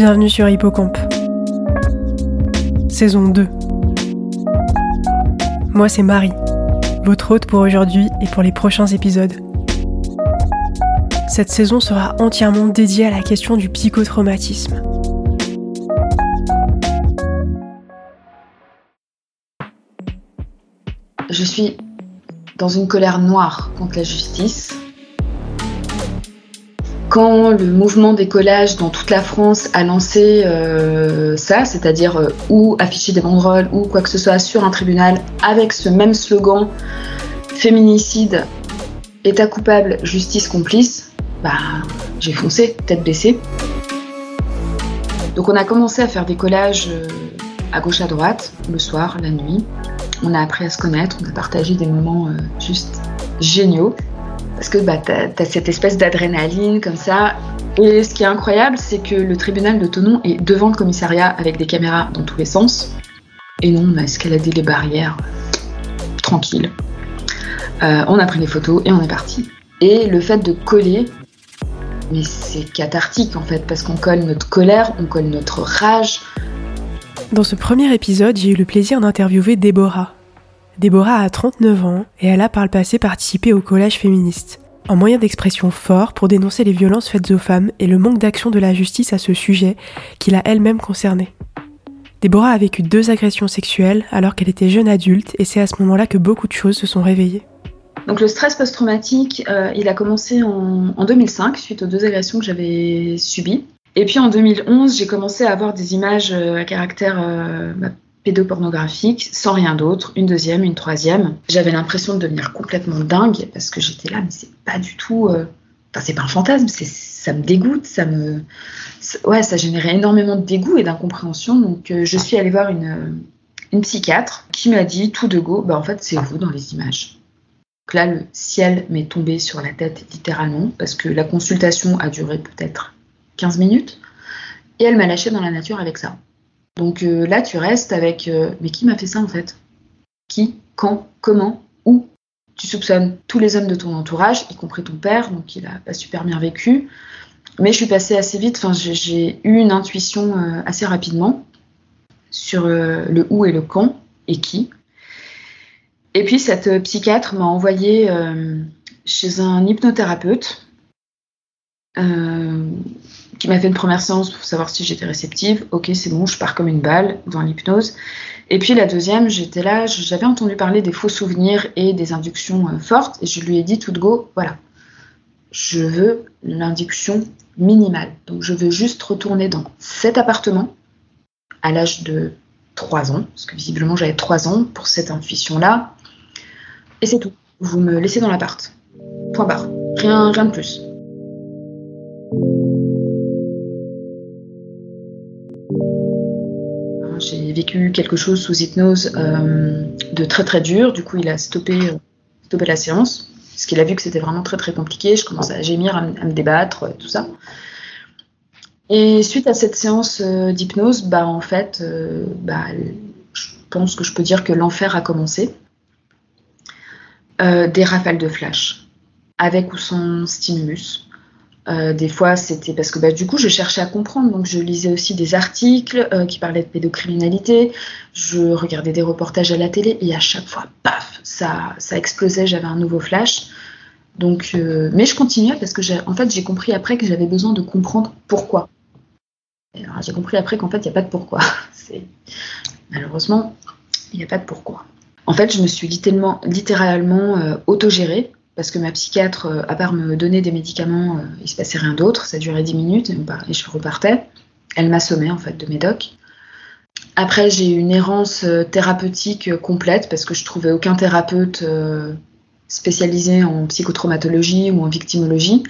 Bienvenue sur Hippocampe. Saison 2. Moi c'est Marie, votre hôte pour aujourd'hui et pour les prochains épisodes. Cette saison sera entièrement dédiée à la question du psychotraumatisme. Je suis dans une colère noire contre la justice quand le mouvement des collages dans toute la France a lancé euh, ça, c'est-à-dire euh, ou afficher des banderoles ou quoi que ce soit sur un tribunal avec ce même slogan féminicide, état coupable, justice complice, bah j'ai foncé, tête baissée. Donc on a commencé à faire des collages euh, à gauche à droite, le soir, la nuit. On a appris à se connaître, on a partagé des moments juste géniaux parce que bah, tu cette espèce d'adrénaline comme ça. Et ce qui est incroyable, c'est que le tribunal de Tonon est devant le commissariat avec des caméras dans tous les sens. Et non, on a escaladé les barrières tranquille. Euh, on a pris des photos et on est parti. Et le fait de coller, mais c'est cathartique en fait, parce qu'on colle notre colère, on colle notre rage. Dans ce premier épisode, j'ai eu le plaisir d'interviewer Déborah, Déborah a 39 ans et elle a par le passé participé au collège féministe, en moyen d'expression fort pour dénoncer les violences faites aux femmes et le manque d'action de la justice à ce sujet qui l'a elle-même concernée. Déborah a vécu deux agressions sexuelles alors qu'elle était jeune adulte et c'est à ce moment-là que beaucoup de choses se sont réveillées. Donc le stress post-traumatique, euh, il a commencé en, 2005 suite aux deux agressions que j'avais subies. Et puis en 2011, j'ai commencé à avoir des images euh, à caractère euh, bah, pédopornographique, sans rien d'autre, une deuxième, une troisième. J'avais l'impression de devenir complètement dingue parce que j'étais là, mais c'est pas du tout. Euh, enfin, c'est pas un fantasme, c'est ça me dégoûte, ça me. Ouais, ça générait énormément de dégoût et d'incompréhension. Donc, euh, je suis allée voir une, euh, une psychiatre qui m'a dit tout de go, bah en fait, c'est vous dans les images. Donc là, le ciel m'est tombé sur la tête littéralement parce que la consultation a duré peut-être 15 minutes et elle m'a lâché dans la nature avec ça. Donc euh, là, tu restes avec euh, mais qui m'a fait ça en fait? Qui Quand Comment Où? Tu soupçonnes tous les hommes de ton entourage, y compris ton père, donc il a pas super bien vécu. Mais je suis passée assez vite, enfin, j'ai eu une intuition euh, assez rapidement sur le où et le quand et qui. Et puis cette psychiatre m'a envoyé chez un hypnothérapeute qui m'a fait une première séance pour savoir si j'étais réceptive. Ok, c'est bon, je pars comme une balle dans l'hypnose. Et puis la deuxième, j'étais là, j'avais entendu parler des faux souvenirs et des inductions euh, fortes, et je lui ai dit tout de go, voilà, je veux l'induction minimale. Donc je veux juste retourner dans cet appartement à l'âge de 3 ans, parce que visiblement j'avais 3 ans pour cette intuition-là, et c'est tout. Vous me laissez dans l'appart. Point barre. Rien, rien de plus. Vécu quelque chose sous hypnose euh, de très très dur. Du coup, il a stoppé, euh, stoppé la séance parce qu'il a vu que c'était vraiment très très compliqué. Je commençais à gémir, à, me débattre, euh, tout ça. Et suite à cette séance d'hypnose, bah en fait, bah, je pense que je peux dire que l'enfer a commencé. des rafales de flash, avec ou sans stimulus. Euh, des fois, c'était parce que bah, du coup, je cherchais à comprendre. Donc, je lisais aussi des articles euh, qui parlaient de pédocriminalité. Je regardais des reportages à la télé et à chaque fois, paf, ça, explosait. J'avais un nouveau flash. Donc, euh, mais je continuais parce que, en fait, j'ai compris après que j'avais besoin de comprendre pourquoi. J'ai compris après qu'en fait, il n'y a pas de pourquoi. Malheureusement, il n'y a pas de pourquoi. En fait, je me suis littéralement, littéralement autogérée parce que ma psychiatre, euh, à part me donner des médicaments, euh, il se passait rien d'autre, ça durait 10 minutes et je repartais. Elle m'assommait en fait de médoc. Après, j'ai eu une errance euh, thérapeutique complète parce que je trouvais aucun thérapeute spécialisé en psychotraumatologie ou en victimologie.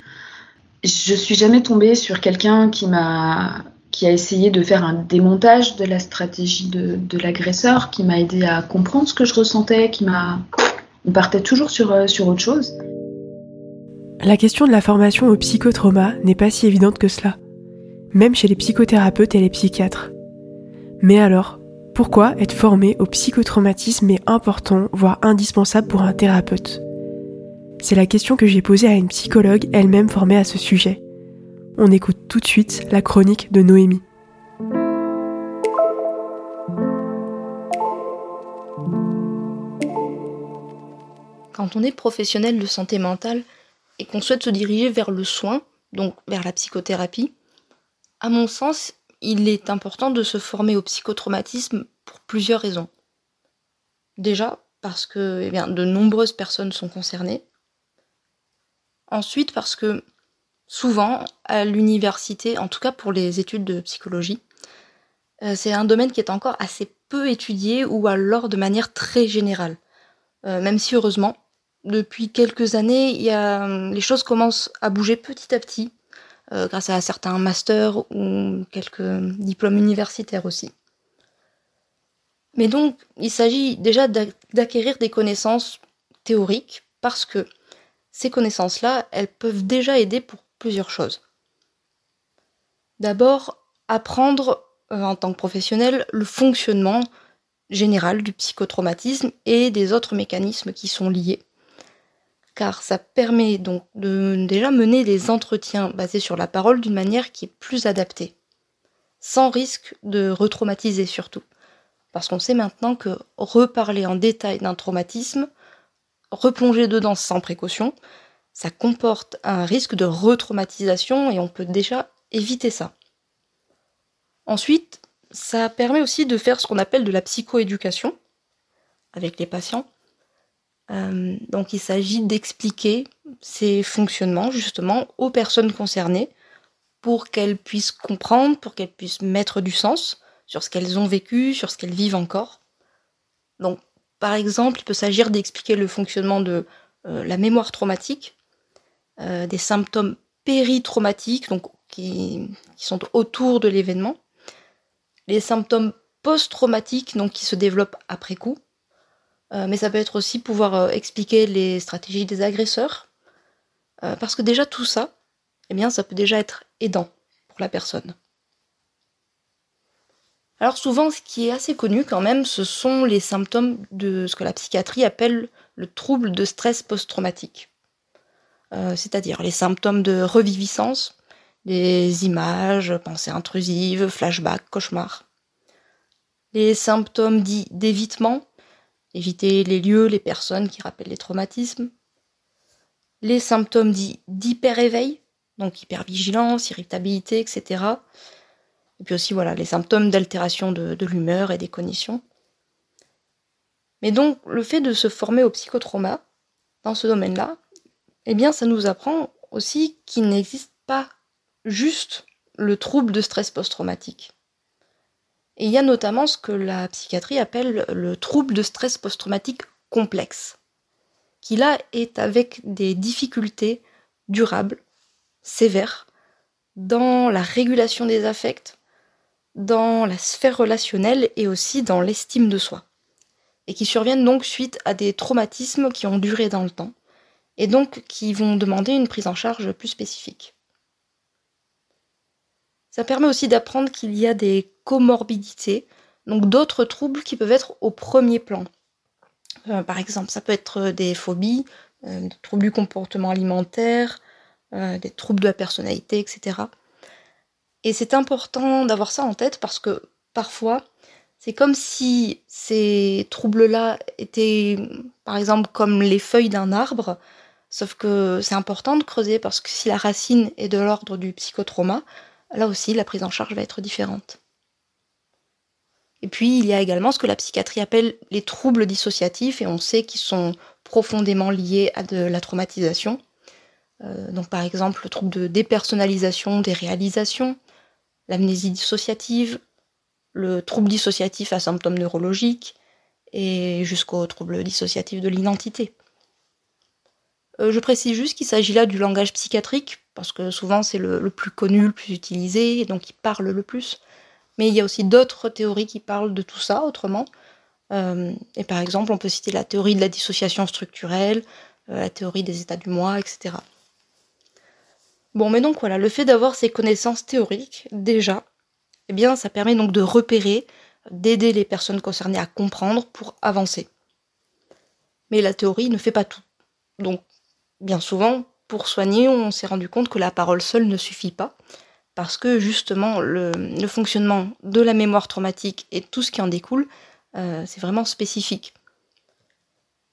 Je suis jamais tombée sur quelqu'un qui qui a essayé de faire un démontage de la stratégie de, de l'agresseur, qui m'a aidé à comprendre ce que je ressentais, qui m'a on partait toujours sur, euh, sur autre chose. La question de la formation au psychotrauma n'est pas si évidente que cela, même chez les psychothérapeutes et les psychiatres. Mais alors, pourquoi être formé au psychotraumatisme est important, voire indispensable pour un thérapeute? C'est la question que j'ai posée à une psychologue elle-même formée à ce sujet. On écoute tout de suite la chronique de Noémie. Quand on est professionnel de santé mentale et qu'on souhaite se diriger vers le soin, donc vers la psychothérapie, à mon sens, il est important de se former au psychotraumatisme pour plusieurs raisons. Déjà, parce que eh bien, de nombreuses personnes sont concernées. Ensuite, parce que souvent, à l'université, en tout cas pour les études de psychologie, euh, c'est un domaine qui est encore assez peu étudié ou alors de manière très générale. Euh, même si heureusement, depuis quelques années, les choses commencent à bouger petit à petit, euh, grâce à certains masters ou quelques diplômes universitaires aussi. Mais donc, il s'agit déjà d'acquérir des connaissances théoriques parce que ces connaissances-là, elles peuvent déjà aider pour plusieurs choses. D'abord, apprendre euh, en tant que professionnel le fonctionnement général du psychotraumatisme et des autres mécanismes qui sont liés. Car ça permet donc de déjà mener des entretiens basés sur la parole d'une manière qui est plus adaptée, sans risque de retraumatiser surtout. Parce qu'on sait maintenant que reparler en détail d'un traumatisme, replonger dedans sans précaution, ça comporte un risque de retraumatisation et on peut déjà éviter ça. Ensuite, ça permet aussi de faire ce qu'on appelle de la psychoéducation avec les patients. Euh, donc il s'agit d'expliquer ces fonctionnements justement aux personnes concernées pour qu'elles puissent comprendre, pour qu'elles puissent mettre du sens sur ce qu'elles ont vécu, sur ce qu'elles vivent encore. Donc par exemple, il peut s'agir d'expliquer le fonctionnement de euh, la mémoire traumatique, euh, des symptômes péritraumatiques, donc qui, sont autour de l'événement, les symptômes post-traumatiques, donc qui se développent après coup, mais ça peut être aussi pouvoir euh, expliquer les stratégies des agresseurs, parce que déjà tout ça, eh bien, ça peut déjà être aidant pour la personne. Alors souvent, ce qui est assez connu quand même, ce sont les symptômes de ce que la psychiatrie appelle le trouble de stress post-traumatique. Euh, c'est-à-dire les symptômes de reviviscence, les images, pensées intrusives, flashbacks, cauchemars. Les symptômes dits d'évitement, éviter les lieux, les personnes qui rappellent les traumatismes. Les symptômes dits d'hyper-éveil, donc hypervigilance, irritabilité, etc. Et puis aussi, voilà, les symptômes d'altération de, de l'humeur et des cognitions. Mais donc, le fait de se former au psychotrauma, dans ce domaine-là, eh bien ça nous apprend aussi qu'il n'existe pas juste le trouble de stress post-traumatique. Et il y a notamment ce que la psychiatrie appelle le trouble de stress post-traumatique complexe, qui là est avec des difficultés durables, sévères, dans la régulation des affects, dans la sphère relationnelle et aussi dans l'estime de soi, et qui surviennent donc suite à des traumatismes qui ont duré dans le temps, et donc qui vont demander une prise en charge plus spécifique. Ça permet aussi d'apprendre qu'il y a des comorbidités, donc d'autres troubles qui peuvent être au premier plan. Euh, par exemple, ça peut être des phobies, euh, des troubles du comportement alimentaire, euh, des troubles de la personnalité, etc. Et c'est important d'avoir ça en tête parce que parfois, c'est comme si ces troubles-là étaient, par exemple, comme les feuilles d'un arbre, Sauf que c'est important de creuser parce que si la racine est de l'ordre du psychotrauma, là aussi la prise en charge va être différente. Et puis il y a également ce que la psychiatrie appelle les troubles dissociatifs et on sait qu'ils sont profondément liés à de la traumatisation. Euh, donc par exemple le trouble de dépersonnalisation des réalisations, l'amnésie dissociative, le trouble dissociatif à symptômes neurologiques et jusqu'au trouble dissociatif de l'identité. Euh, je précise juste qu'il s'agit là du langage psychiatrique, parce que souvent c'est le, plus connu, le plus utilisé, et donc il parle le plus. Mais il y a aussi d'autres théories qui parlent de tout ça autrement. Euh, et par exemple, on peut citer la théorie de la dissociation structurelle, euh, la théorie des états du moi, etc. Bon, mais donc voilà, le fait d'avoir ces connaissances théoriques, déjà, eh bien, ça permet donc de repérer, d'aider les personnes concernées à comprendre pour avancer. Mais la théorie ne fait pas tout. Donc, bien souvent, pour soigner, on s'est rendu compte que la parole seule ne suffit pas, parce que justement, le, fonctionnement de la mémoire traumatique et tout ce qui en découle, euh, c'est vraiment spécifique.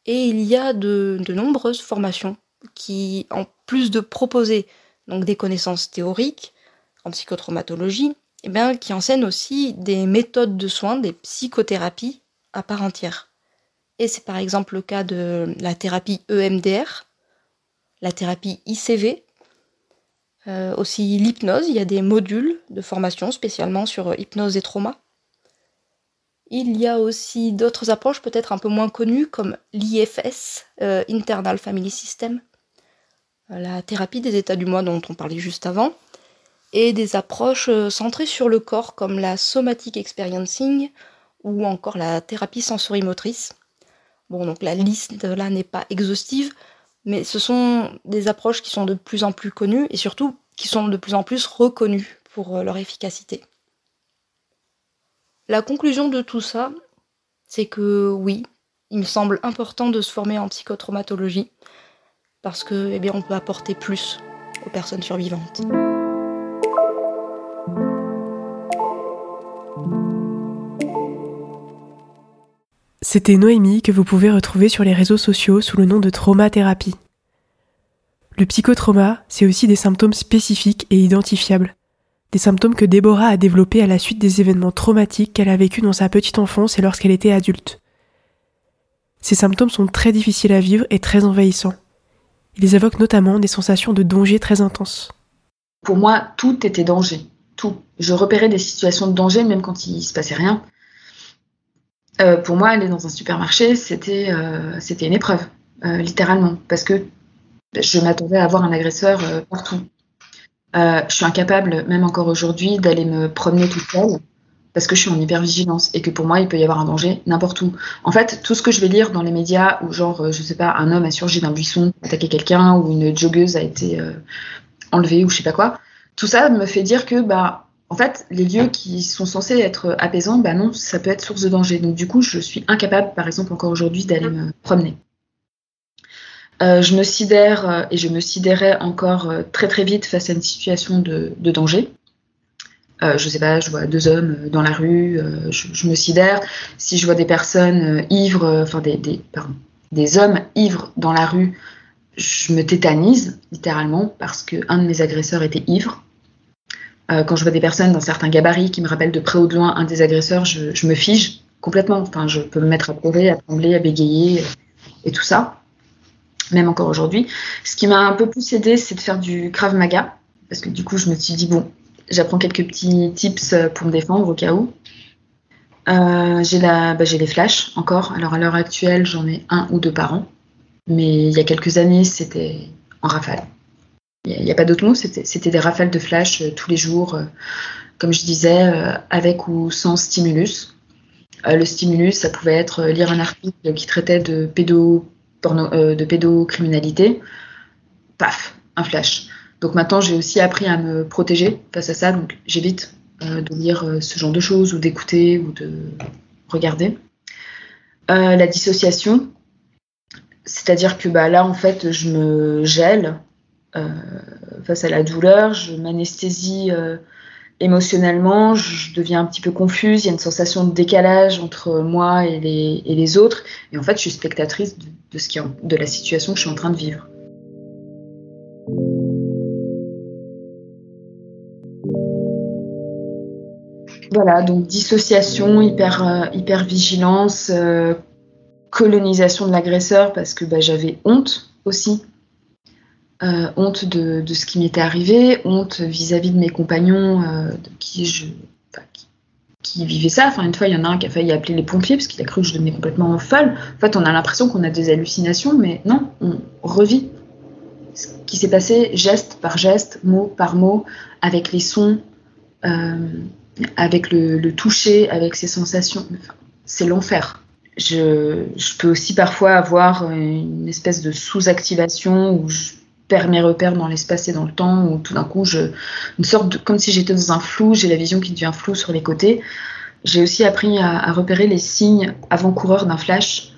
Et il y a de, nombreuses formations qui, en plus de proposer donc des connaissances théoriques en psychotraumatologie, eh qui enseignent aussi des méthodes de soins, des psychothérapies à part entière. Et c'est par exemple le cas de la thérapie EMDR, la thérapie ICV, euh, aussi l'hypnose, il y a des modules de formation spécialement sur euh, hypnose et trauma. Il y a aussi d'autres approches peut-être un peu moins connues comme l'IFS, euh, Internal Family System, la thérapie des états du moi dont on parlait juste avant, et des approches centrées sur le corps comme la somatic experiencing ou encore la thérapie sensorimotrice. Bon, donc la liste là n'est pas exhaustive, mais ce sont des approches qui sont de plus en plus connues et surtout qui sont de plus en plus reconnues pour euh, leur efficacité. La conclusion de tout ça, c'est que oui, il me semble important de se former en psychotraumatologie parce que eh on peut apporter plus aux personnes survivantes. C'était Noémie que vous pouvez retrouver sur les réseaux sociaux sous le nom de traumathérapie. Le psychotrauma, c'est aussi des symptômes spécifiques et identifiables. Des symptômes que Déborah a développés à la suite des événements traumatiques qu'elle a vécus dans sa petite enfance et lorsqu'elle était adulte. Ces symptômes sont très difficiles à vivre et très envahissants. Ils évoquent notamment des sensations de danger très intenses. Pour moi, tout était danger. Tout. Je repérais des situations de danger même quand il se passait rien. Euh, pour moi, aller dans un supermarché, c'était euh, une épreuve, euh, littéralement, parce que je m'attendais à avoir un agresseur partout. je suis incapable, même encore aujourd'hui, d'aller me promener toute seule parce que je suis en hypervigilance et que pour moi, il peut y avoir un danger n'importe où. En fait, tout ce que je vais lire dans les médias où, genre, je sais pas, un homme a surgi d'un buisson, attaqué quelqu'un, ou une joggeuse a été enlevée, ou je sais pas quoi, tout ça me fait dire que, bah, en fait, les lieux qui sont censés être apaisants, bah non, ça peut être source de danger. Donc du coup, je suis incapable, par exemple, encore aujourd'hui, d'aller me promener. Euh, je me sidère euh, et je me sidérais encore euh, très très vite face à une situation de, danger. Euh, je sais pas, je vois deux hommes dans la rue, je, me sidère. Si je vois des personnes ivres, enfin des, des, des hommes ivres dans la rue, je me tétanise littéralement parce qu'un de mes agresseurs était ivre. Euh, quand je vois des personnes d'un certain gabarit qui me rappellent de près ou de loin un des agresseurs, je, me fige complètement. Enfin, je peux me mettre à pleurer, à trembler, à bégayer et tout ça, même encore aujourd'hui. Ce qui m'a un peu plus aidé, c'est de faire du Krav Maga, parce que du coup, je me suis dit, bon, j'apprends quelques petits tips pour me défendre au cas où. Euh, j'ai bah, les flashs encore. Alors à l'heure actuelle, j'en ai un ou deux par an. Mais il y a quelques années, c'était en rafale. Il n'y a, pas d'autre mot, c'était des rafales de flash euh, tous les jours, euh, comme je disais, euh, avec ou sans stimulus. le stimulus, ça pouvait être lire un article qui traitait de, pédo, de pédocriminalité. Paf, un flash. Donc maintenant, j'ai aussi appris à me protéger face à ça, donc j'évite de lire ce genre de choses ou d'écouter ou de regarder. la dissociation, c'est-à-dire que bah, là, en fait, je me gèle face à la douleur, je m'anesthésie euh, émotionnellement, je deviens un petit peu confuse, il y a une sensation de décalage entre moi et les, autres, et en fait je suis spectatrice de, la situation que je suis en train de vivre. Voilà, donc dissociation, hyper, euh, vigilance, colonisation de l'agresseur parce que bah, j'avais honte aussi euh, honte de, ce qui m'était arrivé, honte vis-à-vis de mes compagnons euh, qui vivaient ça. Enfin, une fois, il y en a un qui a failli appeler les pompiers parce qu'il a cru que je devenais complètement folle. En fait, on a l'impression qu'on a des hallucinations, mais non, on revit ce qui s'est passé geste par geste, mot par mot, avec les sons, euh, avec le, toucher, avec ces sensations. c'est l'enfer. Je, je, peux aussi parfois avoir une espèce de sous-activation où je perds mes repères dans l'espace et dans le temps, où tout d'un coup, je, une sorte de, comme si j'étais dans un flou, j'ai la vision qui devient floue sur les côtés. J'ai aussi appris à, repérer les signes avant-coureurs d'un flash,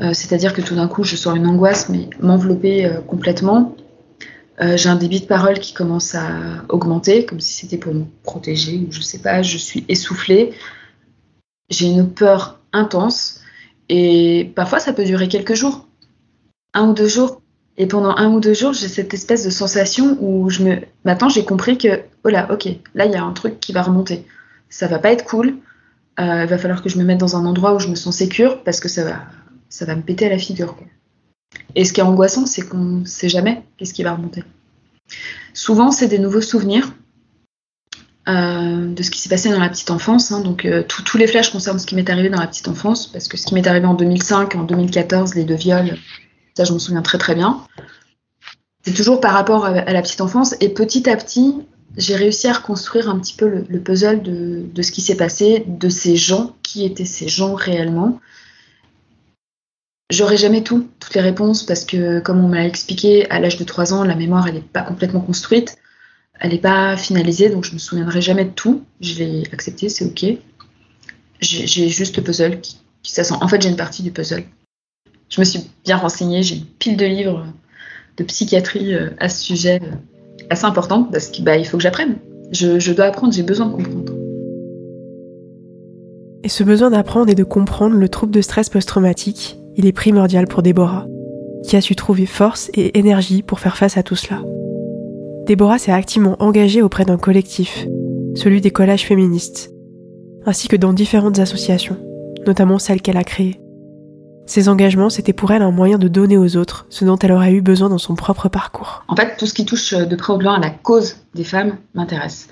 euh, c'est-à-dire que tout d'un coup, je sens une angoisse, mais m'envelopper euh, complètement. Euh, j'ai un débit de parole qui commence à augmenter, comme si c'était pour me protéger, ou je sais pas, je suis essoufflée. J'ai une peur intense Et parfois, ça peut durer quelques jours, un ou deux jours. Et pendant un ou deux jours, j'ai cette espèce de sensation où je me. Maintenant, j'ai compris que, oh là, ok, là, il y a un truc qui va remonter. Ça va pas être cool. Euh, il va falloir que je me mette dans un endroit où je me sens sécure parce que ça va, ça va me péter à la figure. Et ce qui est angoissant, c'est qu'on ne sait jamais qu'est-ce qui va remonter. Souvent, c'est des nouveaux souvenirs euh, de ce qui s'est passé dans la petite enfance. Hein. donc, euh, tous les flashs concernent ce qui m'est arrivé dans la petite enfance, parce que ce qui m'est arrivé en 2005, en 2014, les deux viols, ça, je m'en souviens très très bien. C'est toujours par rapport à, la petite enfance. Et petit à petit, j'ai réussi à reconstruire un petit peu le, puzzle de, ce qui s'est passé, de ces gens, qui étaient ces gens réellement. J'aurais jamais tout, toutes les réponses, parce que, comme on m'a expliqué, à l'âge de 3 ans, la mémoire, elle n'est pas complètement construite elle n'est pas finalisée, donc je me souviendrai jamais de tout. Je l'ai accepté, c'est ok. J'ai juste le puzzle qui, qui s'assemble. En fait, j'ai une partie du puzzle. Je me suis bien renseignée, j'ai une pile de livres de psychiatrie euh, à ce sujet euh, assez important parce qu'il bah, faut que j'apprenne. Je, dois apprendre, j'ai besoin de comprendre. Et ce besoin d'apprendre et de comprendre le trouble de stress post-traumatique, il est primordial pour Déborah, qui a su trouver force et énergie pour faire face à tout cela. Déborah s'est activement engagée auprès d'un collectif, celui des collages féministes, ainsi que dans différentes associations, notamment celles qu'elle a créées. Ces engagements, c'était pour elle un moyen de donner aux autres ce dont elle aurait eu besoin dans son propre parcours. En fait, tout ce qui touche de près ou de loin à la cause des femmes m'intéresse.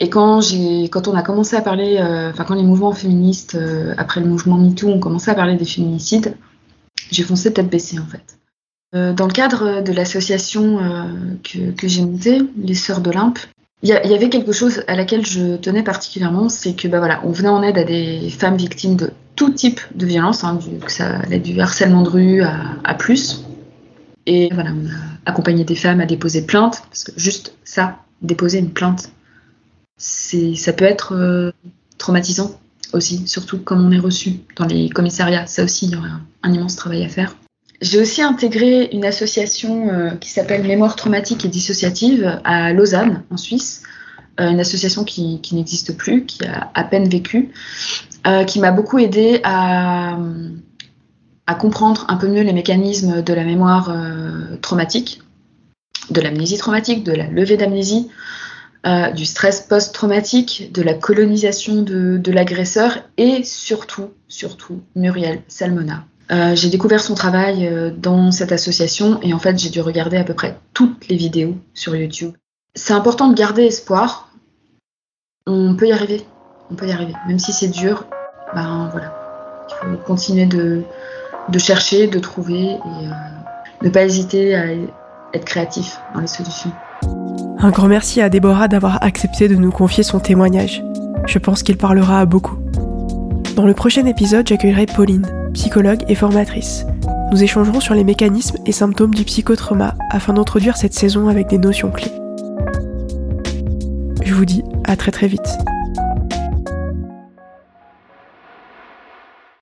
Et quand, quand on a commencé à parler, euh, enfin quand les mouvements féministes, euh, après le mouvement MeToo, ont commencé à parler des féminicides, j'ai foncé tête baissée en fait. Euh, dans le cadre de l'association euh, que, j'ai montée, les Sœurs d'Olympe, il y, avait quelque chose à laquelle je tenais particulièrement, c'est que bah voilà, on venait en aide à des femmes victimes de tout type de violence, hein, du, que ça allait du harcèlement de rue à, plus. Et voilà, on a accompagné des femmes à déposer plainte, parce que juste ça, déposer une plainte, c'est, ça peut être euh, traumatisant aussi, surtout comme on est reçu dans les commissariats. Ça aussi, il y aurait un immense travail à faire. J'ai aussi intégré une association euh, qui s'appelle Mémoire traumatique et dissociative à Lausanne, en Suisse. Euh, une association qui, n'existe plus, qui a à peine vécu, euh, qui m'a beaucoup aidé à, comprendre un peu mieux les mécanismes de la mémoire traumatique, de l'amnésie traumatique, de la levée d'amnésie, du stress post-traumatique, de la colonisation de, de l'agresseur et surtout, surtout, Muriel Salmona, euh, j'ai découvert son travail euh, dans cette association et en fait j'ai dû regarder à peu près toutes les vidéos sur YouTube. C'est important de garder espoir. On peut y arriver. On peut y arriver. Même si c'est dur, ben voilà. Il faut continuer de, chercher, de trouver et euh, ne pas hésiter à être créatif dans les solutions. Un grand merci à Déborah d'avoir accepté de nous confier son témoignage. Je pense qu'il parlera à beaucoup. Dans le prochain épisode, j'accueillerai Pauline, psychologue et formatrice. Nous échangerons sur les mécanismes et symptômes du psychotrauma afin d'introduire cette saison avec des notions clés. Je vous dis à très très vite.